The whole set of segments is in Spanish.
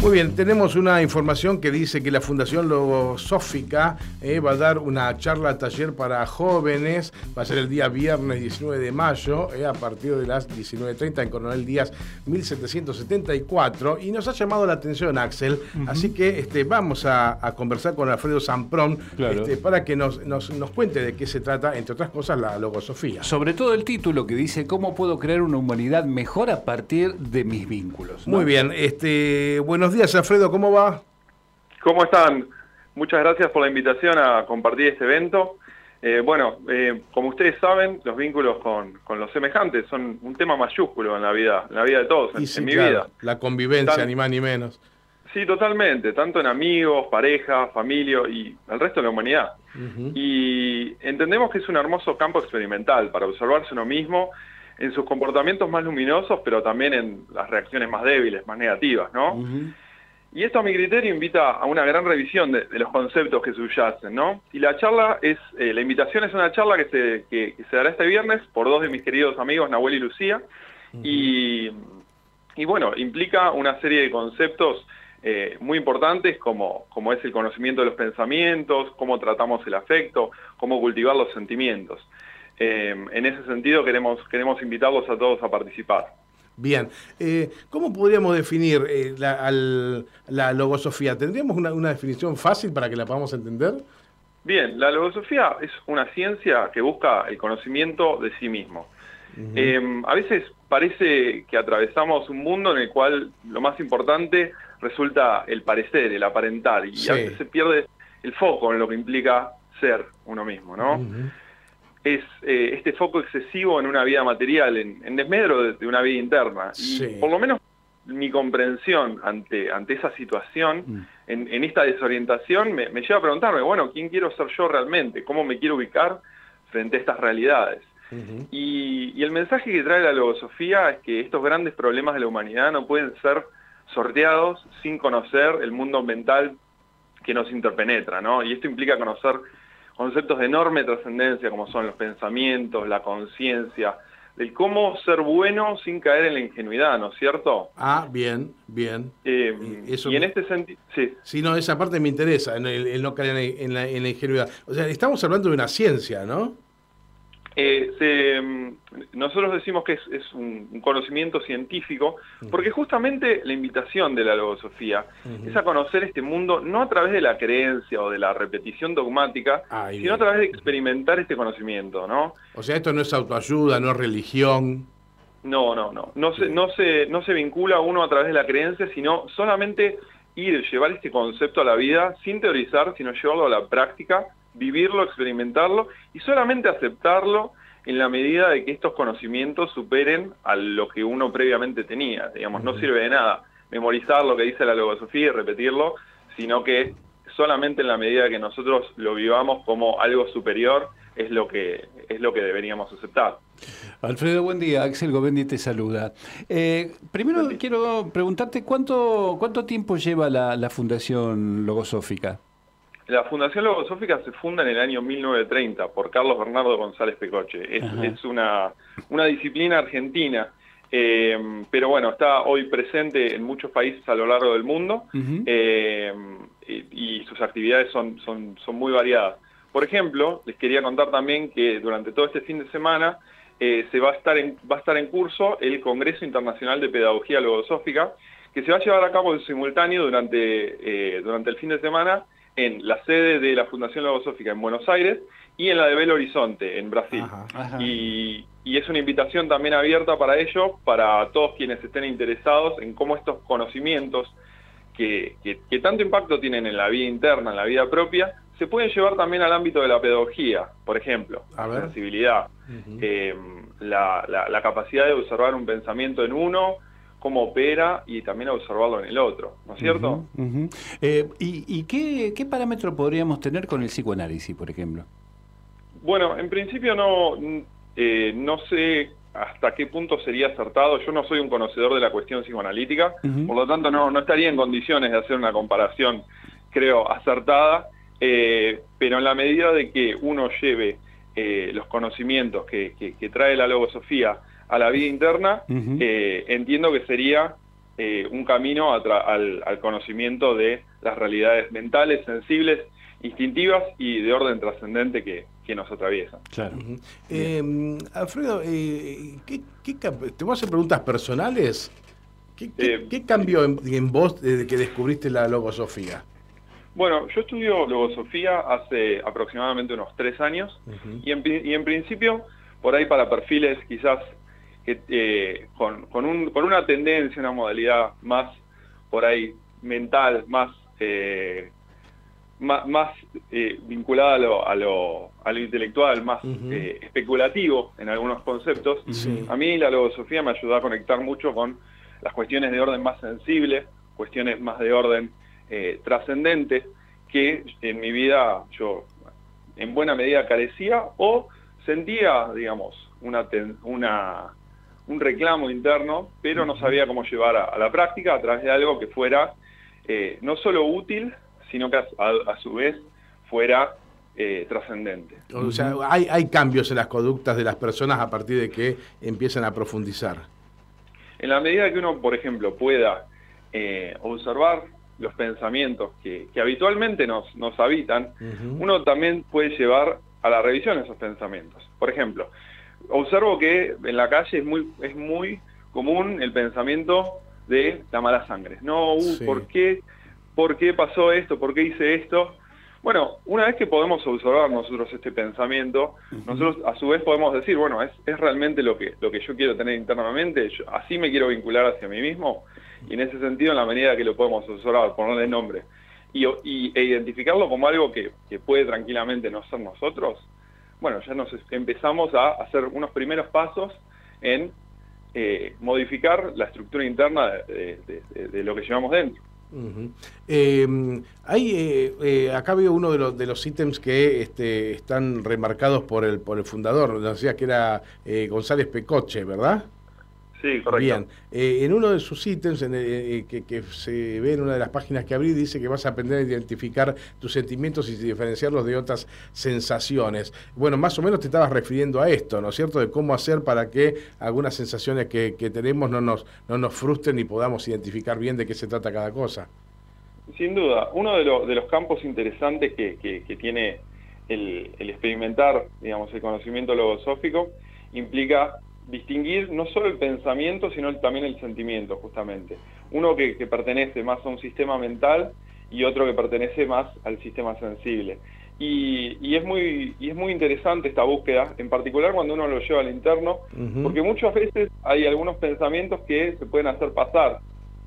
Muy bien, tenemos una información que dice que la Fundación Logosófica eh, va a dar una charla taller para jóvenes, va a ser el día viernes 19 de mayo, eh, a partir de las 19.30 en Coronel Díaz 1774, y nos ha llamado la atención Axel, así que este, vamos a, conversar con Alfredo Samprón este, para que nos, nos, cuente de qué se trata, entre otras cosas, la logosofía. Sobre todo el título que dice, ¿cómo puedo crear una humanidad mejor a partir de mis vínculos? Muy bien, este, buenos Buenos días, Alfredo, ¿cómo va? ¿Cómo están? Muchas gracias por la invitación a compartir este evento. Eh, bueno, eh, como ustedes saben, los vínculos con, los semejantes son un tema mayúsculo en la vida, en la vida de todos, en, mi vida. La convivencia, ni más ni menos. Sí, totalmente, tanto en amigos, pareja, familia y el resto de la humanidad. Y entendemos que es un hermoso campo experimental para observarse uno mismo en sus comportamientos más luminosos, pero también en las reacciones más débiles, más negativas, ¿no? Y esto a mi criterio invita a una gran revisión de, los conceptos que subyacen, ¿no? Y la charla es, eh, la invitación es una charla que se, que, se dará este viernes por dos de mis queridos amigos, Nahuel y Lucía, y, y, bueno, implica una serie de conceptos eh, muy importantes como, como es el conocimiento de los pensamientos, cómo tratamos el afecto, cómo cultivar los sentimientos. Eh, en ese sentido queremos, queremos invitarlos a todos a participar. Bien, eh, ¿cómo podríamos definir eh, la, logosofía? ¿Tendríamos una, definición fácil para que la podamos entender? Bien, la logosofía es una ciencia que busca el conocimiento de sí mismo. a veces parece que atravesamos un mundo en el cual lo más importante resulta el parecer, el aparentar, y a veces se pierde el foco en lo que implica ser uno mismo, ¿no? Es eh, este foco excesivo en una vida material, en, desmedro de, una vida interna. Y por lo menos mi comprensión ante, ante esa situación, mm. en, esta desorientación, me, lleva a preguntarme, bueno, ¿quién quiero ser yo realmente? ¿Cómo me quiero ubicar frente a estas realidades? y, y, el mensaje que trae la logosofía es que estos grandes problemas de la humanidad no pueden ser sorteados sin conocer el mundo mental que nos interpenetra, ¿no? Y esto implica conocer conceptos de enorme trascendencia como son los pensamientos, la conciencia, del cómo ser bueno sin caer en la ingenuidad, ¿no es cierto? Ah, bien, bien. Eh, y en este sentido, sí. Sí, no, esa parte me interesa, en el, no caer en la, en la ingenuidad. O sea, estamos hablando de una ciencia, ¿no? Eh, mm, nosotros decimos que es, un, conocimiento científico, porque justamente la invitación de la logosofía es a conocer este mundo no a través de la creencia o de la repetición dogmática, sino a través de experimentar este conocimiento, ¿no? O sea, esto no es autoayuda, no es religión. No, no, no. No se, no se, no se vincula uno a través de la creencia, sino solamente ir, llevar este concepto a la vida sin teorizar, sino llevarlo a la práctica vivirlo, experimentarlo y solamente aceptarlo en la medida de que estos conocimientos superen a lo que uno previamente tenía. Digamos, no sirve de nada memorizar lo que dice la logosofía y repetirlo, sino que solamente en la medida que nosotros lo vivamos como algo superior es lo que, es lo que deberíamos aceptar. Alfredo, buen día. Axel Govendi te saluda. Eh, primero quiero preguntarte cuánto, cuánto tiempo lleva la, la Fundación Logosófica. La Fundación Logosófica se funda en el año 1930 por Carlos Bernardo González Pecoche. Es, una, una, disciplina argentina, eh, pero bueno, está hoy presente en muchos países a lo largo del mundo eh, y, sus actividades son, son, son muy variadas. Por ejemplo, les quería contar también que durante todo este fin de semana eh, se va a, estar en, va a estar en curso el Congreso Internacional de Pedagogía Logosófica, que se va a llevar a cabo en simultáneo durante, durante el fin de semana en la sede de la Fundación Logosófica en Buenos Aires y en la de Belo Horizonte, en Brasil. Y, es una invitación también abierta para ello, para todos quienes estén interesados en cómo estos conocimientos que, tanto impacto tienen en la vida interna, en la vida propia, se pueden llevar también al ámbito de la pedagogía, por ejemplo, la sensibilidad, eh, la capacidad de observar un pensamiento en uno, cómo opera y también observarlo en el otro, ¿no es cierto? Eh, ¿Y, qué, parámetro podríamos tener con el psicoanálisis, por ejemplo? Bueno, en principio no, eh, no sé hasta qué punto sería acertado. Yo no soy un conocedor de la cuestión psicoanalítica, por lo tanto no, no estaría en condiciones de hacer una comparación, creo, acertada, eh, pero en la medida de que uno lleve los conocimientos que, trae la logosofía a la vida interna, eh, entiendo que sería un camino al, conocimiento de las realidades mentales, sensibles, instintivas y de orden trascendente que, nos atraviesan. Claro. Alfredo, ¿qué, te voy a hacer preguntas personales. ¿Qué, cambió en, vos desde que descubriste la logosofía? Bueno, yo estudio logosofía hace aproximadamente unos tres años y, en, principio, por ahí para perfiles quizás eh, con, una tendencia, una modalidad más por ahí mental, más, eh, más, eh, vinculada a lo, intelectual, más especulativo en algunos conceptos, a mí la logosofía me ayudó a conectar mucho con las cuestiones de orden más sensible, cuestiones más de orden eh, trascendente, que en mi vida yo en buena medida carecía o sentía, digamos, una, una, un reclamo interno, pero no sabía cómo llevar a, la práctica a través de algo que fuera eh, no solo útil, sino que a, su vez fuera eh, trascendente. O sea, hay, hay cambios en las conductas de las personas a partir de que empiezan a profundizar. En la medida que uno, por ejemplo, pueda eh, observar los pensamientos que, habitualmente nos, nos habitan, uno también puede llevar a la revisión esos pensamientos. Por ejemplo, observo que en la calle es muy, es muy común el pensamiento de la mala sangre. No, uh, ¿por, qué, ¿por qué pasó esto? ¿Por qué hice esto? Bueno, una vez que podemos observar nosotros este pensamiento, nosotros a su vez podemos decir, bueno, ¿es, es realmente lo que, lo que yo quiero tener internamente? ¿Así me quiero vincular hacia mí mismo? Y en ese sentido, en la medida que lo podemos observar, ponerle nombre y, e identificarlo como algo que, puede tranquilamente no ser nosotros, bueno, ya nos empezamos a hacer unos primeros pasos en eh, modificar la estructura interna de lo que llevamos dentro. Em, hay, eh, eh, acá veo uno de los, de los ítems que este, están remarcados por el, por el fundador, decía que era eh, González Pecoche, ¿verdad? Sí, correcto. Bien, eh, en uno de sus ítems en eh, que, se ve en una de las páginas que abrí, dice que vas a aprender a identificar tus sentimientos y diferenciarlos de otras sensaciones. Bueno, más o menos te estabas refiriendo a esto, ¿no es cierto? De cómo hacer para que algunas sensaciones que, tenemos no nos, no nos frustren y podamos identificar bien de qué se trata cada cosa. Sin duda, uno de, de los campos interesantes que, que tiene el, el experimentar, digamos, el conocimiento logosófico implica distinguir no solo el pensamiento, sino también el sentimiento, justamente. Uno que, pertenece más a un sistema mental y otro que pertenece más al sistema sensible. Y, es muy, y es muy interesante esta búsqueda, en particular cuando uno lo lleva al interno, porque muchas veces hay algunos pensamientos que se pueden hacer pasar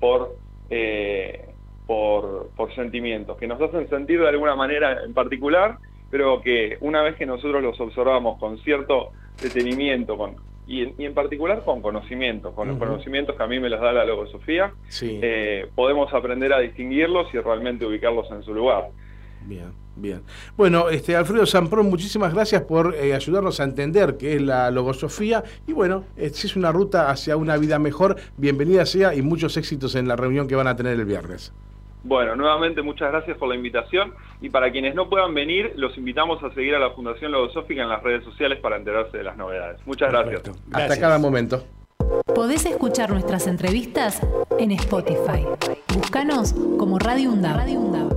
por, eh, por, por sentimientos, que nos hacen sentir de alguna manera en particular, pero que una vez que nosotros los observamos con cierto detenimiento, con, y en, particular con conocimientos, con los conocimientos que a mí me los da la logosofía, eh, podemos aprender a distinguirlos y realmente ubicarlos en su lugar. Bien, bien. Bueno, este Alfredo Samprón, muchísimas gracias por eh, ayudarnos a entender qué es la logosofía y bueno, eh, si es una ruta hacia una vida mejor, bienvenida sea y muchos éxitos en la reunión que van a tener el viernes. Bueno, nuevamente muchas gracias por la invitación y para quienes no puedan venir, los invitamos a seguir a la Fundación Logosófica en las redes sociales para enterarse de las novedades. Muchas gracias. Hasta cada momento. Podés escuchar nuestras entrevistas en Spotify. Búscanos como Radio UNDAV.